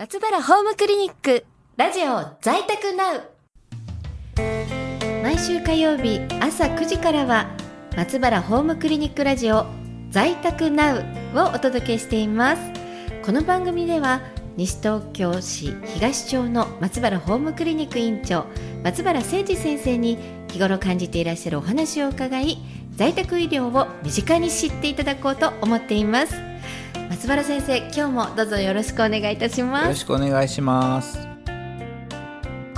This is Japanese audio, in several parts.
松原ホームクリニックラジオ在宅ナウ。毎週火曜日朝9時からは松原ホームクリニックラジオ在宅ナウをお届けしています。この番組では西東京市東町の松原ホームクリニック院長松原誠二先生に日頃感じていらっしゃるお話を伺い在宅医療を身近に知っていただこうと思っています。松原先生今日もどうぞよろしくお願いいたします。よろしくお願いします。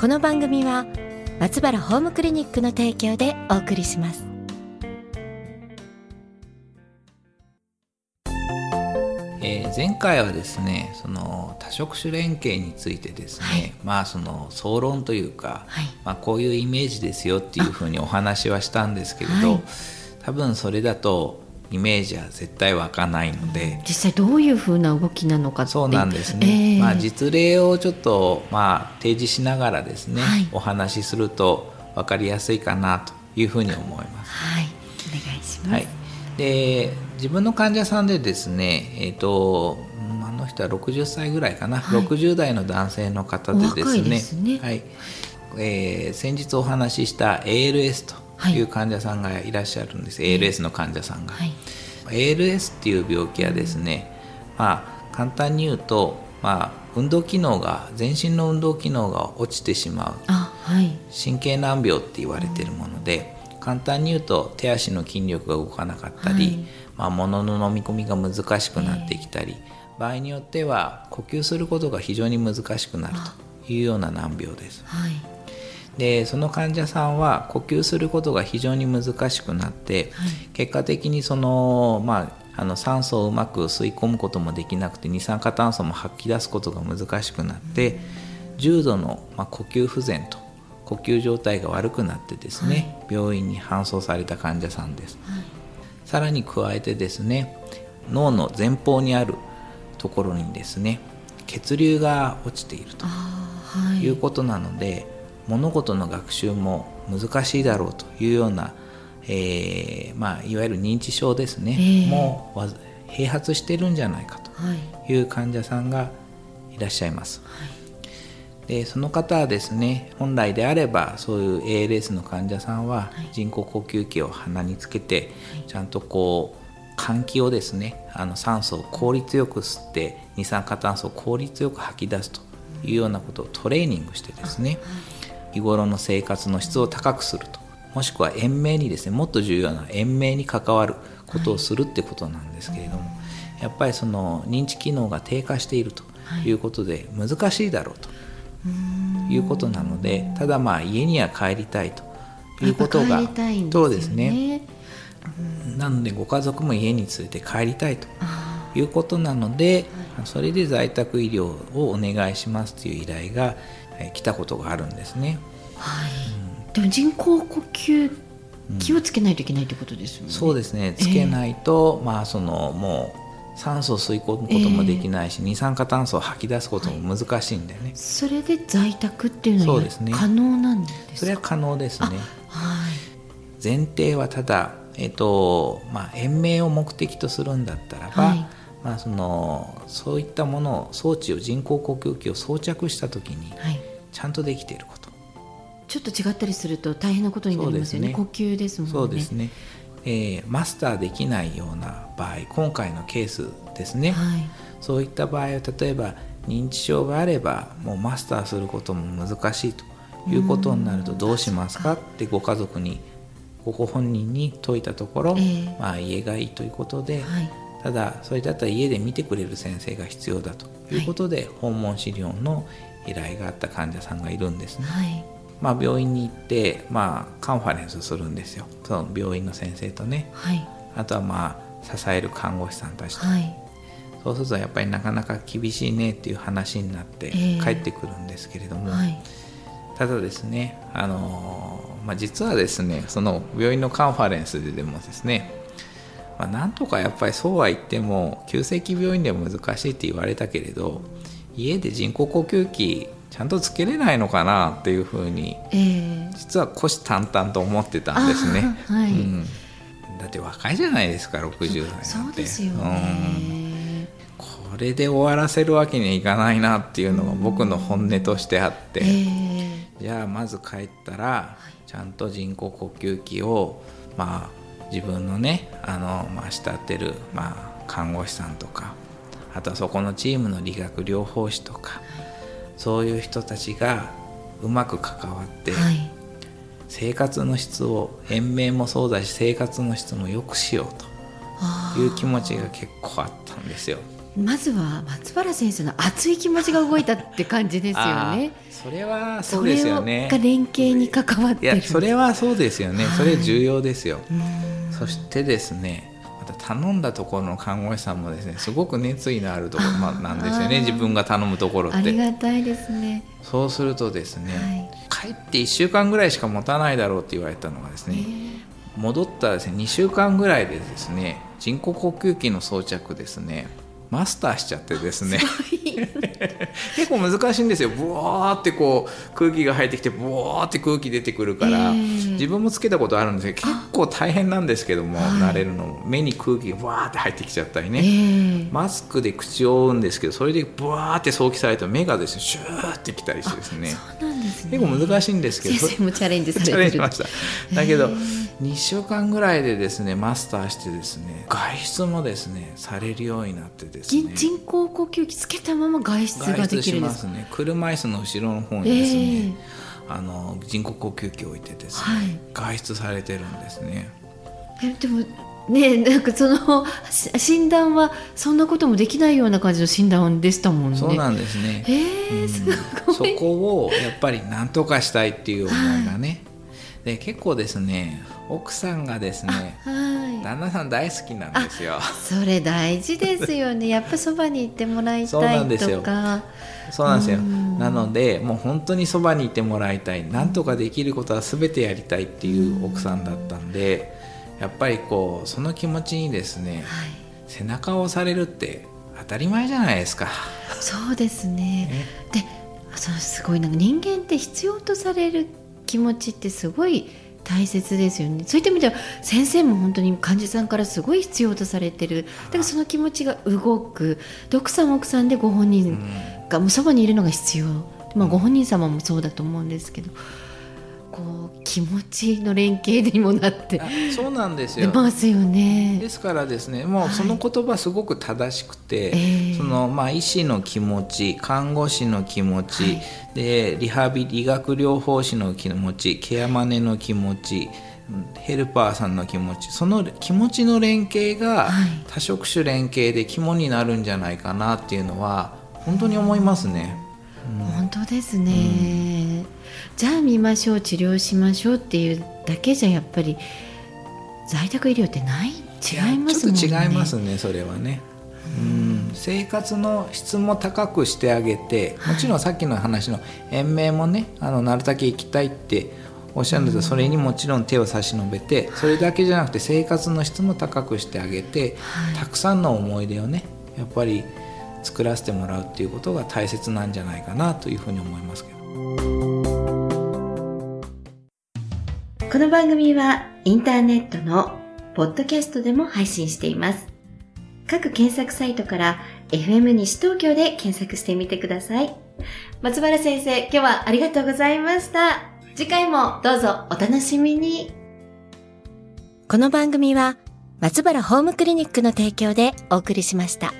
この番組は松原ホームクリニックの提供でお送りします。えー、前回はですねその多職種連携についてですね、はい、まあその総論というか、はい、まあ、こういうイメージですよっていうふうにお話はしたんですけれど、はい、多分それだとイメージは絶対湧かないので。実際どういうふうな動きなのかそうなんですね、えー、まあ、実例をちょっとまあ提示しながらですね、お話しすると分かりやすいかなというふうに思います。はい。お願いします、はい。で自分の患者さんでですね、えーと、あの人は60歳ぐらいかな、はい、60代の男性の方でですね、ね、はい。えー、先日お話しした ALS という患者さんがいらっしゃるんです、はい、ALS の患者さんが。はい、ALS っていう病気はですね、まあ、簡単に言うと、まあ、運動機能が全身の運動機能が落ちてしまう、はい、神経難病って言われているもので。簡単に言うと手足の筋力が動かなかったり、はい、まあ、物の飲み込みが難しくなってきたり、えー、場合によっては呼吸することが非常に難しくなるというような難病です。はい、でその患者さんは呼吸することが非常に難しくなって、はい、結果的にその、まあ、あの酸素をうまく吸い込むこともできなくて二酸化炭素も吐き出すことが難しくなって、重度の、まあ、呼吸不全と呼吸状態が悪くなってですね、はい、病院に搬送された患者さんです、はい、さらに加えてですね脳の前方にあるところにですね血流が落ちているということなので、物事の学習も難しいだろうというような、えーまあ、いわゆる認知症ですね、えー、もう併発してるんじゃないかという患者さんがいらっしゃいます。はい。でその方はですね本来であればそういう ALS の患者さんは人工呼吸器を鼻につけて、ちゃんとこう換気をですねあの酸素を効率よく吸って二酸化炭素を効率よく吐き出すというようなことをトレーニングしてですね日頃の生活の質を高くすると。もしくは延命にですねもっと重要な延命に関わることをするってことなんですけれども、やっぱりその認知機能が低下しているとい。うことで難しいだろうと。いうことなのでただまあ家には帰りたいということが、ね、そうですね。なのでご家族も家に連れて帰りたいということなのでそれで在宅医療をお願いしますという依頼が来たことがあるんですね。はい、うん、でも人工呼吸気をつけないといけないということですよね。そうですね。つけないと、えー、まあそのもう酸素を吸い込むこともできないし、えー、二酸化炭素を吐き出すことも難しいんだよね、はい、それで在宅っていうのは可能なんですか？それは可能ですね、はい、前提はただ、えーとまあ、延命を目的とするんだったらば、はい、まあ、そのそういったものを装置を人工呼吸器を装着した時にちゃんとできていること、ちょっと違ったりすると大変なことになりますよね、ね、呼吸ですもんね。そうですね。えー、マスターできないような場合今回のケースですね、はい、そういった場合は例えば認知症があればもうマスターすることも難しいということになるとどうしますか？ってご家族にご本人に説いたところ、えー、まあ、家がいいということで、はい、ただそれだったら家で見てくれる先生が必要だということで、はい、訪問治療の依頼があった患者さんがいるんですね。まあ、病院に行って、まあ、カンファレンスするんですよ。その病院の先生とね、はい、あとはまあ支える看護師さんたちと、はい、そうするとやっぱりなかなか厳しいねっていう話になって帰ってくるんですけれども、えーはい、ただですね、あのまあ、実はですねその病院のカンファレンスででもですねまあ、なんとかやっぱりそうは言っても急性期病院では難しいって言われたけれど家で人工呼吸器ちゃんとつけれないのかなっていうふうに、えー、実は虎視眈々と思ってたんですね。はい、うん、だって若いじゃないですか60代なんて。そうですよね、うん、こそれで終わらせるわけにはいかないなっていうのが僕の本音としてあって、じゃあまず帰ったらちゃんと人工呼吸器をまあ自分のねあの、まあ、慕ってる、まあ、看護師さんとかあとはそこのチームの理学療法士とかそういう人たちがうまく関わって、はい、生活の質を延命もそうだし生活の質も良くしようという気持ちが結構あったんですよ。まずは松原先生の熱い気持ちが動いたって感じですよね。それはそうですよね。が連携に関わってそれはそうですよね。それ重要ですよ。そしてですね。また頼んだところの看護師さんもですねすごく熱意のあるところ、まあ、なんですよね自分が頼むところって。ありがたいですね。そうするとですね、はい、帰って1週間ぐらいしか持たないだろうって言われたのがですね戻ったらですね2週間ぐらいでですね人工呼吸器の装着ですねマスターしちゃってですね 結構難しいんですよ。ブワーってこう空気が入ってきてブワーって空気出てくるから、えー、自分もつけたことあるんですけど結構大変なんですけども慣れるの目に空気がブワーって入ってきちゃったりね、えー、マスクで口を覆うんですけどそれでブワーって早期されると目がですねシューってきたりしてですね結構難しいんですけど。先生もチャレンジされてる。チャレンジしました。だけど、えー2週間ぐらいでですねマスターしてですね外出もですねされるようになってですね。人工呼吸器つけたまま外出ができるんですね。車椅子の後ろの方にですね、えー、あの人工呼吸器を置いてですね、はい、外出されてるんですね。えでもねなんかその診断はそんなこともできないような感じの診断でしたもんね。そうなんですね。えー、すごい。そこをやっぱり何とかしたいっていう思いがね、で結構ですね奥さんがですね、はい、旦那さん大好きなんですよ。それ大事ですよね。やっぱそばに行ってもらいたいとか。そうなんですよ。そうなんですよ。なのでもう本当にそばにいてもらいたい。なんとかできることは全てやりたいっていう奥さんだったんで、やっぱりこうその気持ちにですね、はい、背中を押されるって当たり前じゃないですか。そうですね。ね。で、そうすごいなんか人間って必要とされる気持ちってすごい大切ですよね。そういった意味では先生も本当に患者さんからすごい必要とされてる。だからその気持ちが動く。奥さん奥さんでご本人がもうそばにいるのが必要、まあ、ご本人様もそうだと思うんですけど。こう気持ちの連携にもなってそうなんですよ。ますよね。ですからですねもうその言葉すごく正しくて、はい、そのまあ、医師の気持ち看護師の気持ち、はい、でリハビリ理学療法士の気持ちケアマネの気持ちヘルパーさんの気持ちその気持ちの連携が多職種連携で肝になるんじゃないかなっていうのは本当に思いますね。うん、本当ですね、うんじゃあ見ましょう治療しましょうっていうだけじゃやっぱり在宅医療ってない？違いますもんね。ちょっと違いますねそれはね。うん生活の質も高くしてあげてもちろんさっきの話の延命もねあのなるだけ行きたいっておっしゃるんですがそれにもちろん手を差し伸べてそれだけじゃなくて生活の質も高くしてあげて、たくさんの思い出をねやっぱり作らせてもらうっていうことが大切なんじゃないかなというふうに思いますけど。この番組はインターネットのポッドキャストでも配信しています。各検索サイトから FM 西東京で検索してみてください。松原先生、今日はありがとうございました。次回もどうぞお楽しみに。この番組は松原ホームクリニックの提供でお送りしました。